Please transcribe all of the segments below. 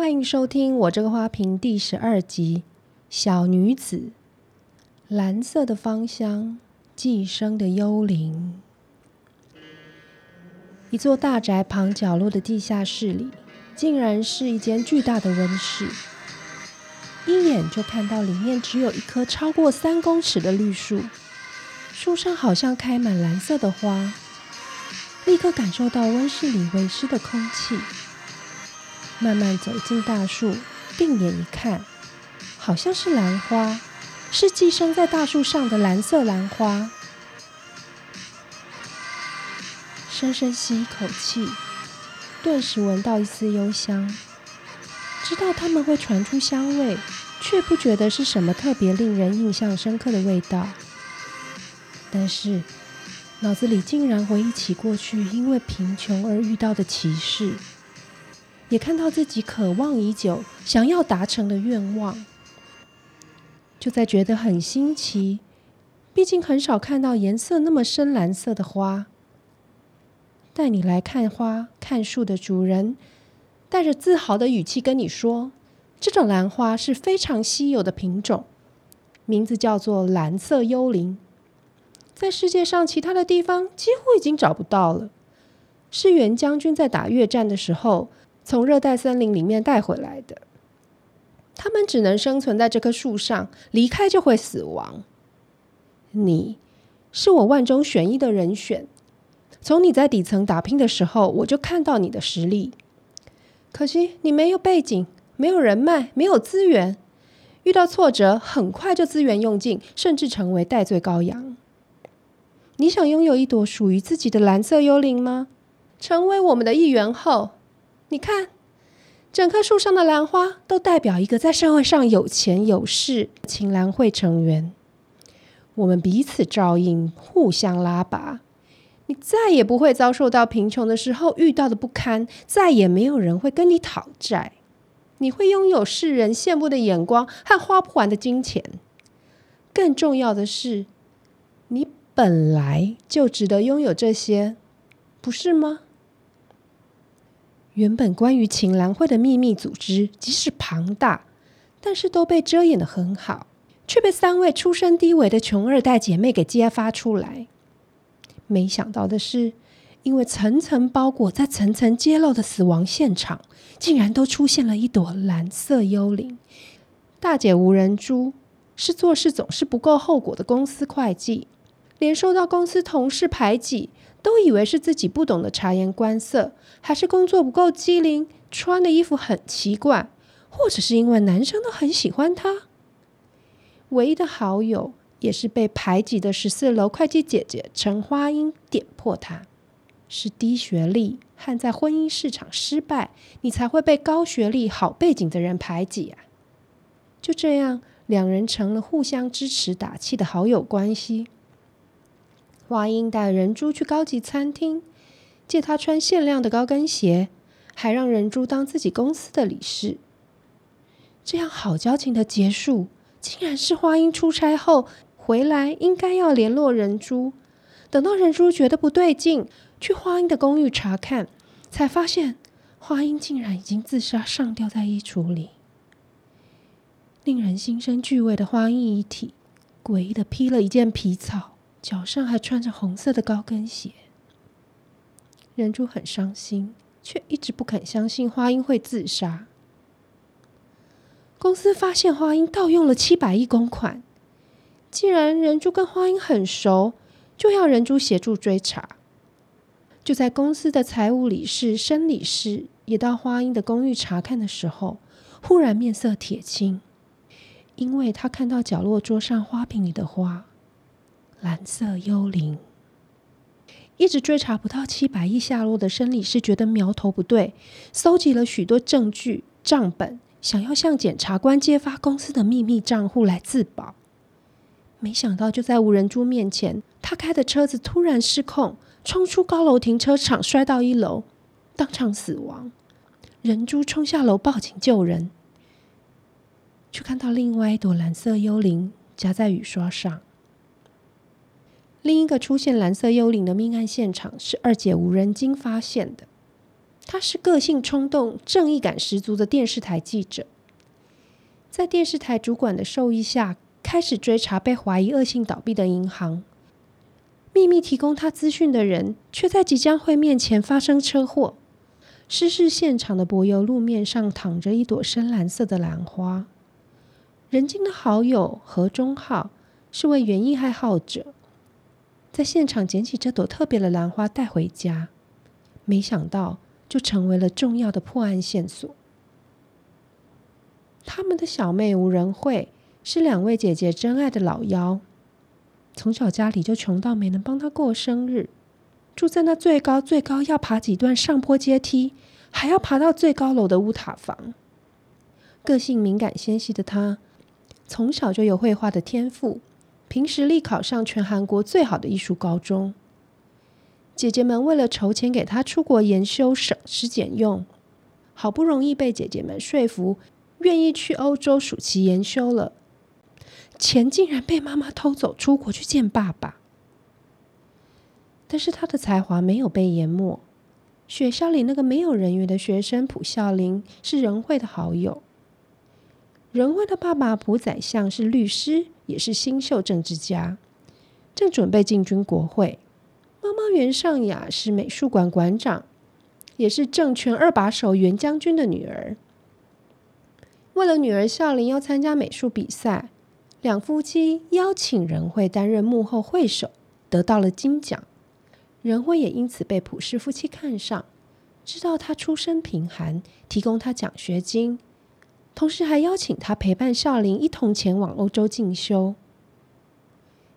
欢迎收听我这个花瓶第十二集《小女子》，蓝色的芳香，寄生的幽灵。一座大宅旁角落的地下室里，竟然是一间巨大的温室。一眼就看到里面只有一棵超过三公尺的绿树，树上好像开满蓝色的花。立刻感受到温室里微湿的空气。慢慢走进大树，定眼一看，好像是兰花，是寄生在大树上的蓝色兰花。深深吸一口气，顿时闻到一丝幽香。知道它们会传出香味，却不觉得是什么特别令人印象深刻的味道。但是，脑子里竟然回忆起过去因为贫穷而遇到的奇事。也看到自己渴望已久、想要达成的愿望，就在觉得很新奇。毕竟很少看到颜色那么深蓝色的花。带你来看花、看树的主人，带着自豪的语气跟你说：“这种兰花是非常稀有的品种，名字叫做蓝色幽灵，在世界上其他的地方几乎已经找不到了。是元将军在打越战的时候。”从热带森林里面带回来的，它们只能生存在这棵树上，离开就会死亡。你是我万中选一的人选，从你在底层打拼的时候，我就看到你的实力。可惜你没有背景，没有人脉，没有资源，遇到挫折很快就资源用尽，甚至成为代罪羔羊。你想拥有一朵属于自己的蓝色幽灵吗？成为我们的一员后。你看，整棵树上的兰花都代表一个在社会上有钱有势青兰会成员。我们彼此照应，互相拉拔，你再也不会遭受到贫穷的时候遇到的不堪，再也没有人会跟你讨债。你会拥有世人羡慕的眼光和花不完的金钱。更重要的是，你本来就值得拥有这些，不是吗？原本关于青兰会的秘密组织，即使庞大，但是都被遮掩得很好，却被三位出身低微的穷二代姐妹给揭发出来。没想到的是，因为层层包裹在层层揭露的死亡现场，竟然都出现了一朵蓝色幽灵。大姐吴仁珠是做事总是不够后果的公司会计，连受到公司同事排挤。都以为是自己不懂得察言观色，还是工作不够机灵，穿的衣服很奇怪，或者是因为男生都很喜欢她。唯一的好友也是被排挤的十四楼会计姐姐陈花英点破她，是低学历和在婚姻市场失败，你才会被高学历好背景的人排挤啊。就这样，两人成了互相支持打气的好友关系。花英带人珠去高级餐厅，借她穿限量的高跟鞋，还让人珠当自己公司的理事。这样好交情的结束，竟然是花英出差后回来应该要联络人珠。等到人珠觉得不对劲，去花英的公寓查看，才发现花英竟然已经自杀上吊在衣橱里。令人心生惧畏的花英遗体，诡异的披了一件皮草。脚上还穿着红色的高跟鞋，人珠很伤心，却一直不肯相信花英会自杀。公司发现花英盗用了七百亿公款，既然人珠跟花英很熟，就要人珠协助追查。就在公司的财务理事申理事也到花英的公寓查看的时候，忽然面色铁青，因为他看到角落桌上花瓶里的花。蓝色幽灵一直追查不到七百亿下落的申理事觉得苗头不对，搜集了许多证据账本，想要向检察官揭发公司的秘密账户来自保。没想到就在吴仁珠面前，他开的车子突然失控，冲出高楼停车场，摔到一楼，当场死亡。仁珠冲下楼报警救人，却看到另外一朵蓝色幽灵夹在雨刷上。另一个出现蓝色幽灵的命案现场是二姐无人机发现的。他是个性冲动、正义感十足的电视台记者，在电视台主管的授意下，开始追查被怀疑恶性倒闭的银行。秘密提供他资讯的人，却在即将会面前发生车祸。失事现场的柏油路面上躺着一朵深蓝色的兰花。人精的好友何忠浩是位园艺爱好者，在现场捡起这朵特别的兰花带回家，没想到就成为了重要的破案线索。他们的小妹吴仁慧是两位姐姐真爱的老幺。从小家里就穷到没能帮她过生日，住在那最高最高要爬几段上坡阶梯，还要爬到最高楼的乌塔房。个性敏感纤细的她，从小就有绘画的天赋，凭实力考上全韩国最好的艺术高中。姐姐们为了筹钱给他出国研修，省吃俭用，好不容易被姐姐们说服，愿意去欧洲暑期研修了。钱竟然被妈妈偷走，出国去见爸爸。但是他的才华没有被淹没。学校里那个没有人缘的学生朴孝林是仁惠的好友。仁惠的爸爸朴宰相是律师，也是新秀政治家，正准备进军国会。妈妈袁尚雅是美术馆馆长，也是政权二把手袁将军的女儿。为了女儿孝琳要参加美术比赛。两夫妻邀请仁惠担任幕后会手，得到了金奖。仁惠也因此被朴氏夫妻看上，知道他出身贫寒，提供他奖学金，同时还邀请他陪伴少林一同前往欧洲进修。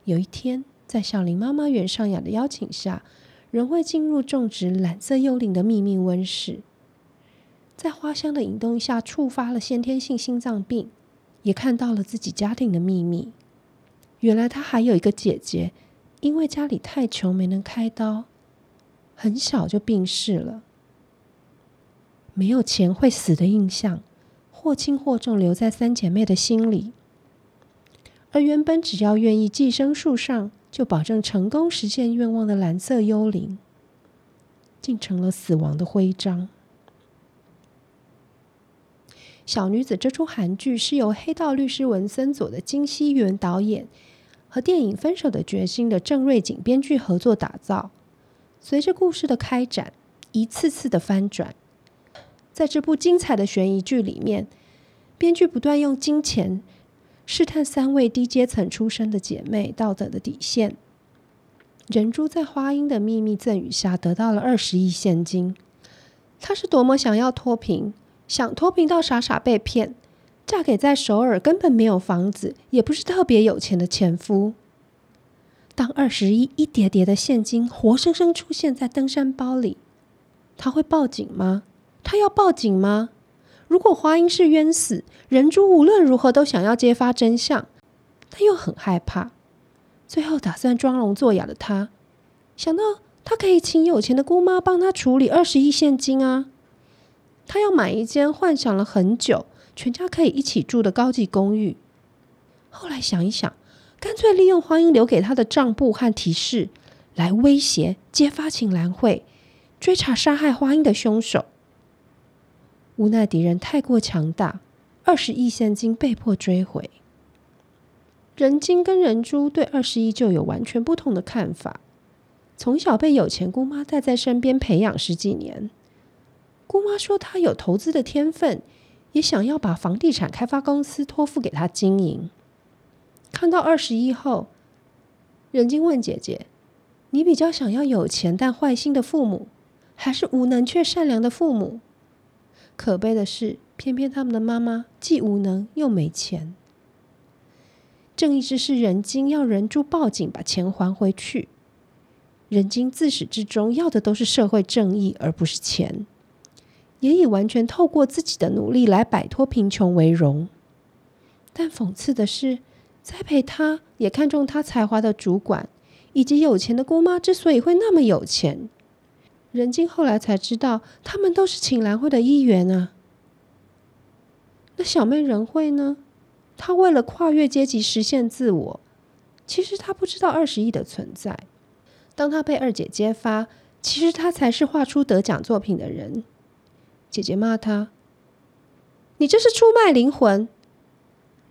有一天，在少林妈妈袁尚雅的邀请下，仁惠进入种植蓝色幽灵的秘密温室，在花香的引动下，触发了先天性心脏病。也看到了自己家庭的秘密。原来他还有一个姐姐，因为家里太穷，没能开刀，很小就病逝了。没有钱会死的印象，或轻或重留在三姐妹的心里。而原本只要愿意寄生树上，就保证成功实现愿望的蓝色幽灵，竟成了死亡的徽章。小女子这出韩剧是由黑道律师文森佐的金熙元导演和电影《分手的决心》的郑瑞景编剧合作打造。随着故事的开展，一次次的翻转，在这部精彩的悬疑剧里面，编剧不断用金钱试探三位低阶层出身的姐妹道德的底线。仁珠在花英的秘密赠与下得到了二十亿现金，她是多么想要脱贫。想脱贫到傻傻被骗，嫁给在首尔根本没有房子，也不是特别有钱的前夫。当二十亿一叠叠的现金活生生出现在登山包里，他会报警吗？他要报警吗？如果花英是冤死，仁珠无论如何都想要揭发真相，但又很害怕。最后打算装聋作哑的他，想到他可以请有钱的姑妈帮他处理二十亿现金啊。他要买一间幻想了很久、全家可以一起住的高级公寓。后来想一想，干脆利用花英留给他的账簿和提示，来威胁揭发秦岚会，追查杀害花英的凶手。无奈敌人太过强大，二十亿现金被迫追回。仁金跟仁珠对二十亿就有完全不同的看法。从小被有钱姑妈带在身边培养十几年。姑妈说她有投资的天分，也想要把房地产开发公司托付给她经营。看到二十亿后，仁金问姐姐：“你比较想要有钱但坏心的父母，还是无能却善良的父母？”可悲的是，偏偏他们的妈妈既无能又没钱。正义之士仁金要仁珠报警把钱还回去。仁金自始至终要的都是社会正义，而不是钱。也以完全透过自己的努力来摆脱贫穷为荣，但讽刺的是，栽培他也看中他才华的主管以及有钱的姑妈之所以会那么有钱，仁金后来才知道，他们都是请兰会的一员啊。那小妹仁慧呢？她为了跨越阶级实现自我，其实她不知道二十亿的存在。当她被二姐揭发，其实她才是画出得奖作品的人。姐姐骂她：“你这是出卖灵魂。”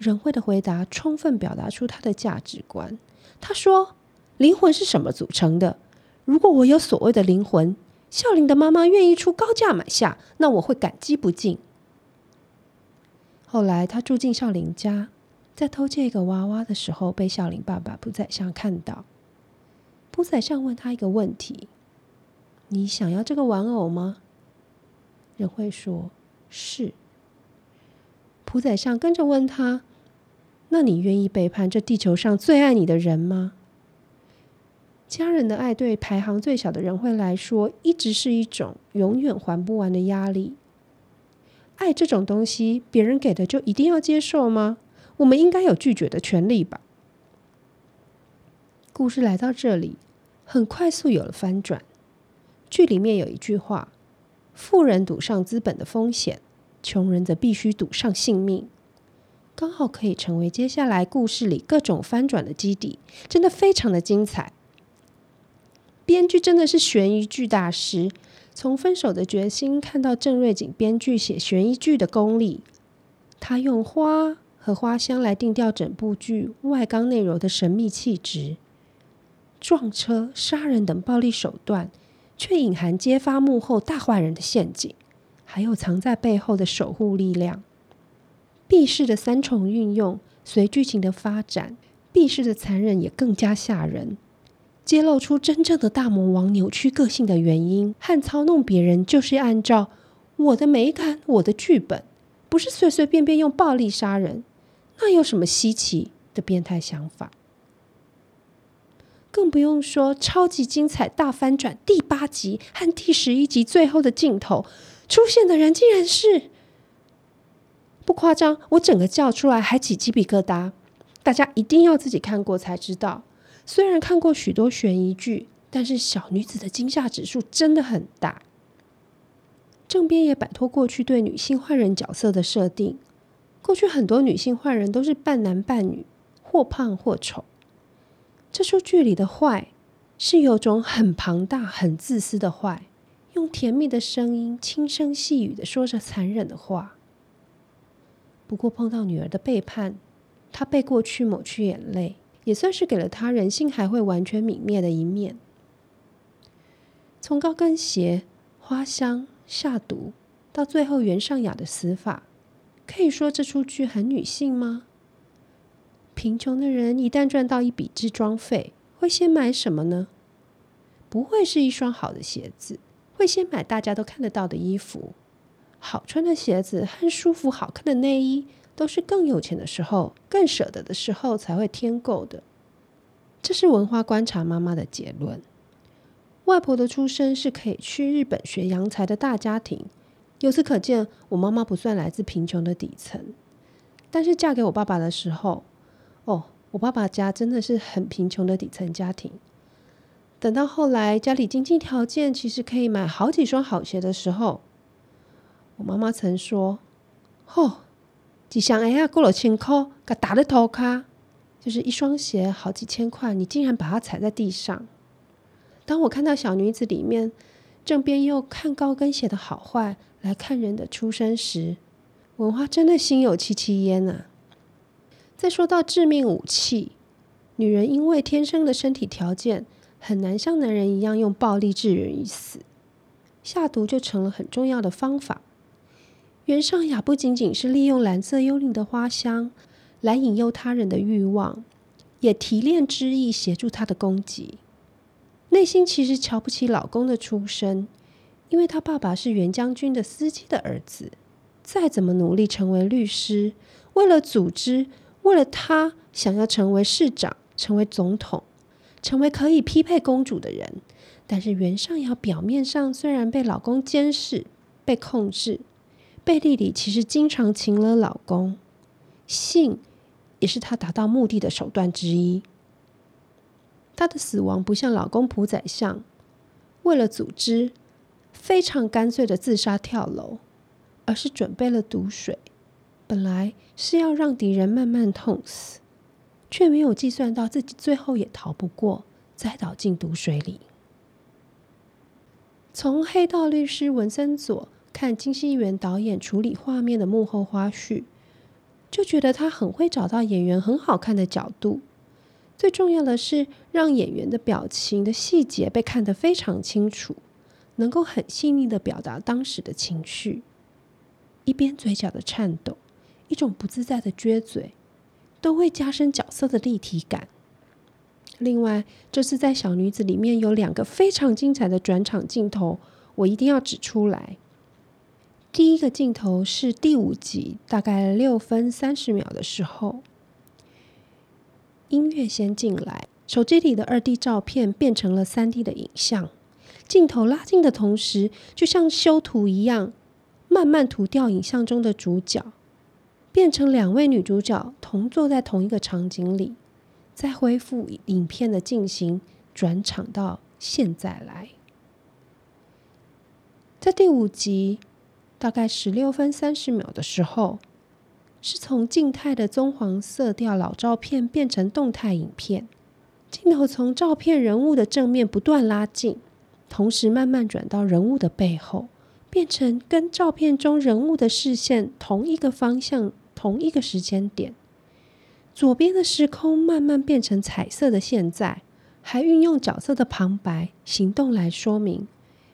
仁慧的回答充分表达出她的价值观。她说：“灵魂是什么组成的？如果我有所谓的灵魂，孝琳的妈妈愿意出高价买下，那我会感激不尽。”后来他住进孝琳家，在偷这个娃娃的时候，被孝琳爸爸朴宰相看到。朴宰相问他一个问题：“你想要这个玩偶吗？”仁惠说：“是。”朴宰相跟着问他。那你愿意背叛这地球上最爱你的人吗？家人的爱对排行最小的人会来说，一直是一种永远还不完的压力。爱这种东西，别人给的就一定要接受吗？我们应该有拒绝的权利吧？故事来到这里，很快速有了翻转。剧里面有一句话：“富人赌上资本的风险，穷人则必须赌上性命。”刚好可以成为接下来故事里各种翻转的基底，真的非常的精彩。编剧真的是悬疑剧大师，从分手的决心看到郑瑞景编剧写悬疑剧的功力。他用花和花香来定调整部剧外刚内柔的神秘气质，撞车、杀人等暴力手段，却隐含揭发幕后大坏人的陷阱，还有藏在背后的守护力量。避世的三重运用，随剧情的发展，避世的残忍也更加吓人，揭露出真正的大魔王扭曲个性的原因和操弄别人，就是按照我的美感、我的剧本，不是随随便便用暴力杀人，那有什么稀奇的变态想法？更不用说超级精彩大翻转第八集和第十一集最后的镜头出现的人，竟然是。不夸张，我整个叫出来还起鸡皮疙瘩。大家一定要自己看过才知道。虽然看过许多悬疑剧，但是小女子的惊吓指数真的很大。正编也摆脱过去对女性坏人角色的设定。过去很多女性坏人都是半男半女，或胖或丑。这出剧里的坏是有种很庞大、很自私的坏，用甜蜜的声音轻声细语的说着残忍的话。不过碰到女儿的背叛，他被过去抹去眼泪，也算是给了他人性还会完全泯灭的一面。从高跟鞋、花香、下毒，到最后袁尚雅的死法，可以说这出剧很女性吗？贫穷的人一旦赚到一笔置装费，会先买什么呢？不会是一双好的鞋子，会先买大家都看得到的衣服。好穿的鞋子和舒服好看的内衣，都是更有钱的时候、更舍得的时候才会添购的。这是文化观察妈妈的结论。外婆的出身是可以去日本学洋才的大家庭，由此可见，我妈妈不算来自贫穷的底层。但是嫁给我爸爸的时候，哦，我爸爸家真的是很贫穷的底层家庭。等到后来家里经济条件其实可以买好几双好鞋的时候，我妈妈曾说：“哦，几箱哎呀，过了千块，给打的头卡，就是一双鞋好几千块，你竟然把它踩在地上。”当我看到小女子里面正边又看高跟鞋的好坏，来看人的出身时，文化真的心有戚戚焉啊。再说到致命武器，女人因为天生的身体条件很难像男人一样用暴力致人于死，下毒就成了很重要的方法。袁尚雅不仅仅是利用蓝色幽灵的花香来引诱他人的欲望，也提炼之意协助他的攻击。内心其实瞧不起老公的出身，因为他爸爸是袁将军的司机的儿子，再怎么努力成为律师，为了组织，为了他想要成为市长、成为总统、成为可以匹配公主的人，但是袁尚雅表面上虽然被老公监视、被控制。背地里其实经常情勒老公，性也是她达到目的的手段之一。她的死亡不像老公卜宰相，为了组织非常干脆的自杀跳楼，而是准备了毒水，本来是要让敌人慢慢痛死，却没有计算到自己最后也逃不过，栽倒进毒水里。从黑道律师文森佐。看金希元导演处理画面的幕后花絮，就觉得他很会找到演员很好看的角度。最重要的是，让演员的表情的细节被看得非常清楚，能够很细腻的表达当时的情绪。一边嘴角的颤抖，一种不自在的撅嘴，都会加深角色的立体感。另外，这次在小女子里面有两个非常精彩的转场镜头，我一定要指出来。第一个镜头是第五集，大概六分三十秒的时候，音乐先进来，手机里的二 D 照片变成了三 D 的影像，镜头拉近的同时，就像修图一样。慢慢涂掉影像中的主角，变成两位女主角同坐在同一个场景里，再恢复影片的进行，转场到现在来。在第五集大概十六分三十秒的时候，是从静态的棕黄色调老照片变成动态影片，镜头从照片人物的正面不断拉近，同时慢慢转到人物的背后。变成跟照片中人物的视线同一个方向、同一个时间点。左边的时空慢慢变成彩色的现在，还运用角色的旁白、行动来说明，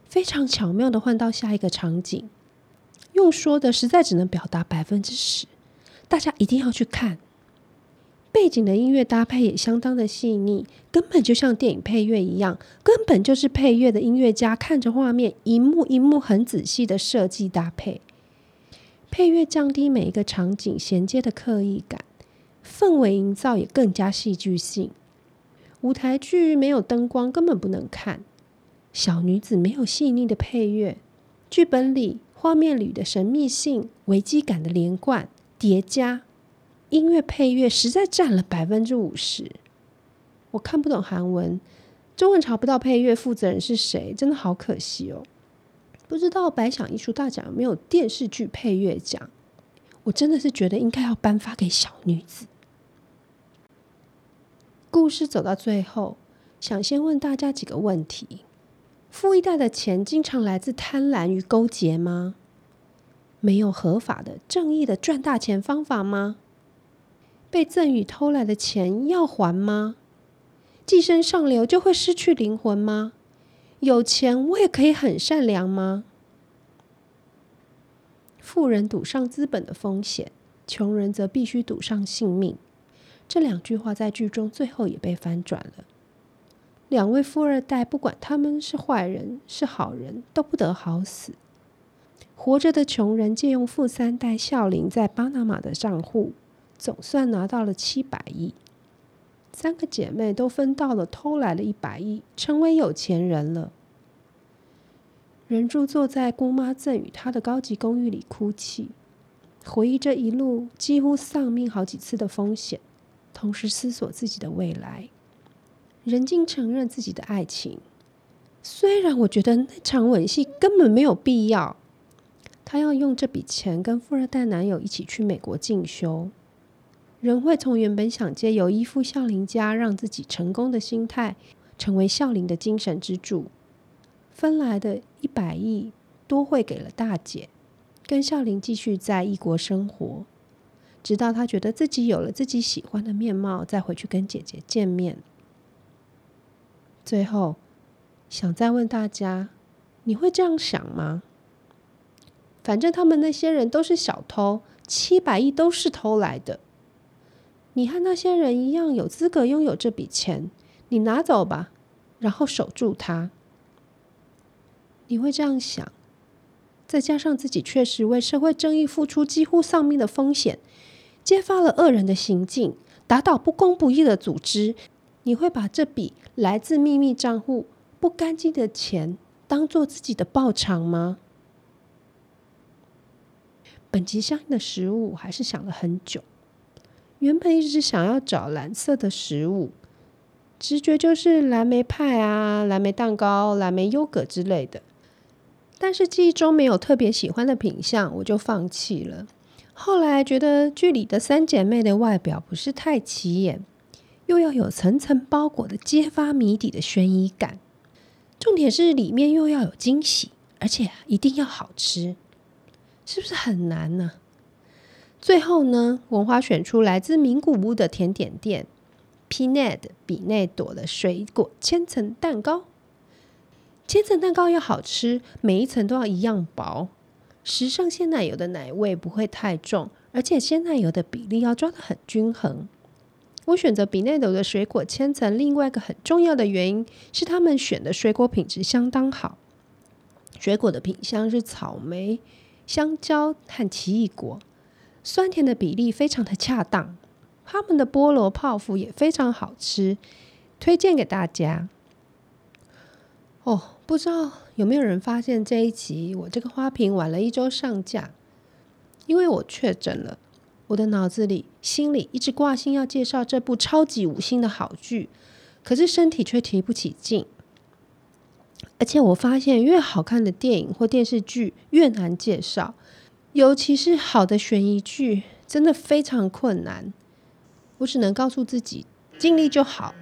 非常巧妙的换到下一个场景。用说的实在只能表达百分之十，大家一定要去看。背景的音乐搭配也相当的细腻，根本就像电影配乐一样，根本就是配乐的音乐家看着画面，一幕一幕很仔细的设计搭配。配乐降低每一个场景衔接的刻意感，氛围营造也更加戏剧性。舞台剧没有灯光根本不能看，小女子没有细腻的配乐，剧本里画面里的神秘性、危机感的连贯叠加。音乐配乐实在占了百分之五十，我看不懂韩文，中文查不到配乐负责人是谁，真的好可惜哦。不知道百想艺术大奖有没有电视剧配乐奖？我真的是觉得应该要颁发给小女子。故事走到最后，想先问大家几个问题：富一代的钱经常来自贪婪与勾结吗？没有合法的、正义的赚大钱方法吗？被赠与偷来的钱要还吗？寄生上流就会失去灵魂吗？有钱我也可以很善良吗？富人赌上资本的风险，穷人则必须赌上性命。这两句话在剧中最后也被翻转了。两位富二代，不管他们是坏人是好人，都不得好死。活着的穷人借用富三代孝琳在巴拿马的账户。总算拿到了七百亿，三个姐妹都分到了偷来了一百亿，成为有钱人了。人柱坐在姑妈赠与她的高级公寓里哭泣，回忆这一路几乎丧命好几次的风险，同时思索自己的未来。任静承认自己的爱情，虽然我觉得那场吻戏根本没有必要。她要用这笔钱跟富二代男友一起去美国进修。人会从原本想借由依附孝琳家让自己成功的心态，成为孝琳的精神支柱。分来的一百亿多汇给了大姐，跟孝琳继续在异国生活，直到他觉得自己有了自己喜欢的面貌，再回去跟姐姐见面。最后，想再问大家，你会这样想吗？反正他们那些人都是小偷，七百亿都是偷来的。你和那些人一样有资格拥有这笔钱，你拿走吧，然后守住它。你会这样想，再加上自己确实为社会正义付出几乎丧命的风险，揭发了恶人的行径，打倒不公不义的组织，你会把这笔来自秘密账户不干净的钱当做自己的报偿吗？本集相应的食物还是想了很久。原本一直想要找蓝色的食物，直觉就是蓝莓派啊、蓝莓蛋糕、蓝莓优格之类的。但是记忆中没有特别喜欢的品相，我就放弃了。后来觉得剧里的三姐妹的外表不是太起眼，又要有层层包裹的揭发谜底的悬疑感，重点是里面又要有惊喜，而且一定要好吃，是不是很难呢？最后呢，文花选出来自名古屋的甜点店 Pinad 比内朵的水果千层蛋糕。千层蛋糕要好吃，每一层都要一样薄，时尚鲜奶油的奶味不会太重，而且鲜奶油的比例要抓得很均衡。我选择比内斗的水果千层，另外一个很重要的原因是他们选的水果品质相当好，水果的品相是草莓、香蕉和奇异果，酸甜的比例非常的恰当。他们的菠萝泡芙也非常好吃，推荐给大家。哦，不知道有没有人发现这一集我这个花瓶晚了一周上架，因为我确诊了。我的脑子里、心里一直挂心要介绍这部超级五星的好剧，可是身体却提不起劲。而且我发现，越好看的电影或电视剧越难介绍，尤其是好的悬疑剧，真的非常困难。我只能告诉自己，尽力就好。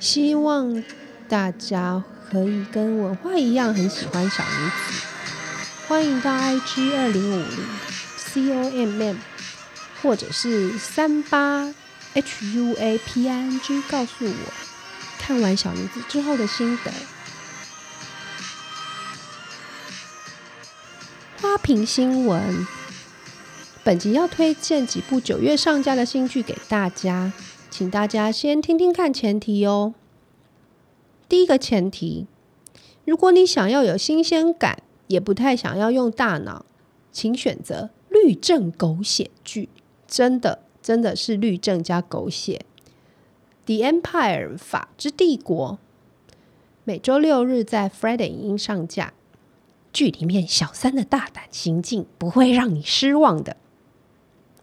希望大家可以跟文化一样很喜欢小女子。欢迎到 IG 二零五零 C O M M。或者是三八 H U A P I N G，告诉我看完小女子之后的心得。花瓶新闻，本集要推荐几部九月上架的新剧给大家，请大家先听听看前提哦。第一个前提，如果你想要有新鲜感，也不太想要用大脑，请选择律政狗血剧。真的，真的是律政加狗血。《The Empire》法之帝国，每周六日在 Friday 音上架。剧里面小三的大胆行径不会让你失望的。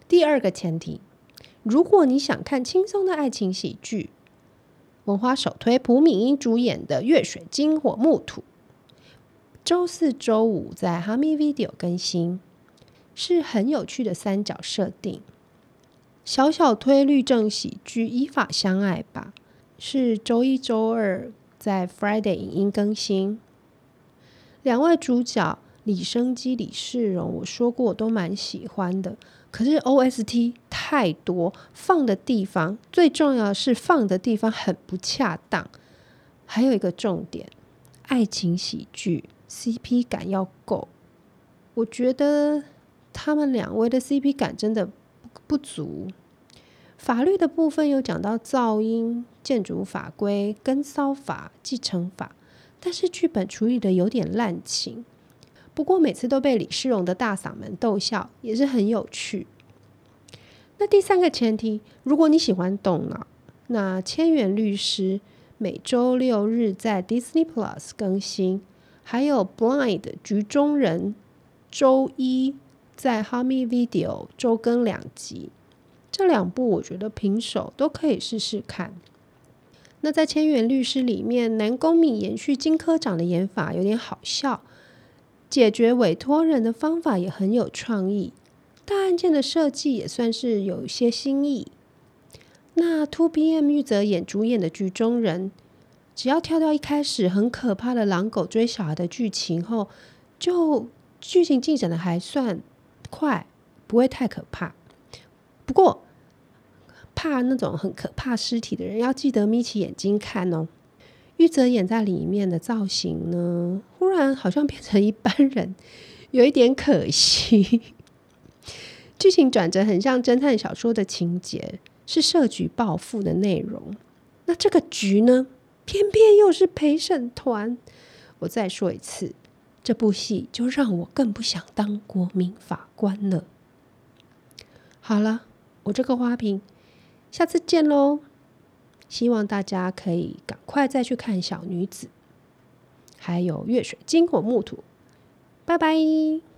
第二个前提，如果你想看轻松的爱情喜剧，文化首推朴敏英主演的《月水金火木土》，周四、周五在 Hami Video 更新，是很有趣的三角设定。小小推律政喜剧《依法相爱吧》，是周一、周二在 Friday 影音更新。两位主角李生基、李世荣，我说过我都蛮喜欢的。可是 OST 太多，放的地方最重要是放的地方很不恰当。还有一个重点，爱情喜剧 CP 感要够。我觉得他们两位的 CP 感真的。不足，法律的部分有讲到噪音、建筑法规、跟骚法、继承法，但是剧本处理的有点滥情。不过每次都被李世荣的大嗓门逗笑，也是很有趣。那第三个前提，如果你喜欢动脑，那《千元律师》每周六日在 Disney Plus 更新，还有《Blind》局中人周一。在 Hami Video 周更两集，这两部我觉得平手都可以试试看。那在《千元律师》里面，南宫珉延续金科长的演法有点好笑，解决委托人的方法也很有创意，大案件的设计也算是有一些新意。那 ToBM 玉泽演主演的剧中人，只要跳到一开始很可怕的狼狗追小孩的剧情后，就剧情进展的还算。快，不会太可怕。不过，怕那种很可怕尸体的人，要记得眯起眼睛看哦。玉泽演在里面的造型呢，忽然好像变成一般人，有一点可惜。剧情转折很像侦探小说的情节，是设局报复的内容。那这个局呢，偏偏又是陪审团。我再说一次。这部戏就让我更不想当国民法官了。好了，我这个花瓶，下次见喽！希望大家可以赶快再去看《小女子》，还有《月水金火木土》。拜拜。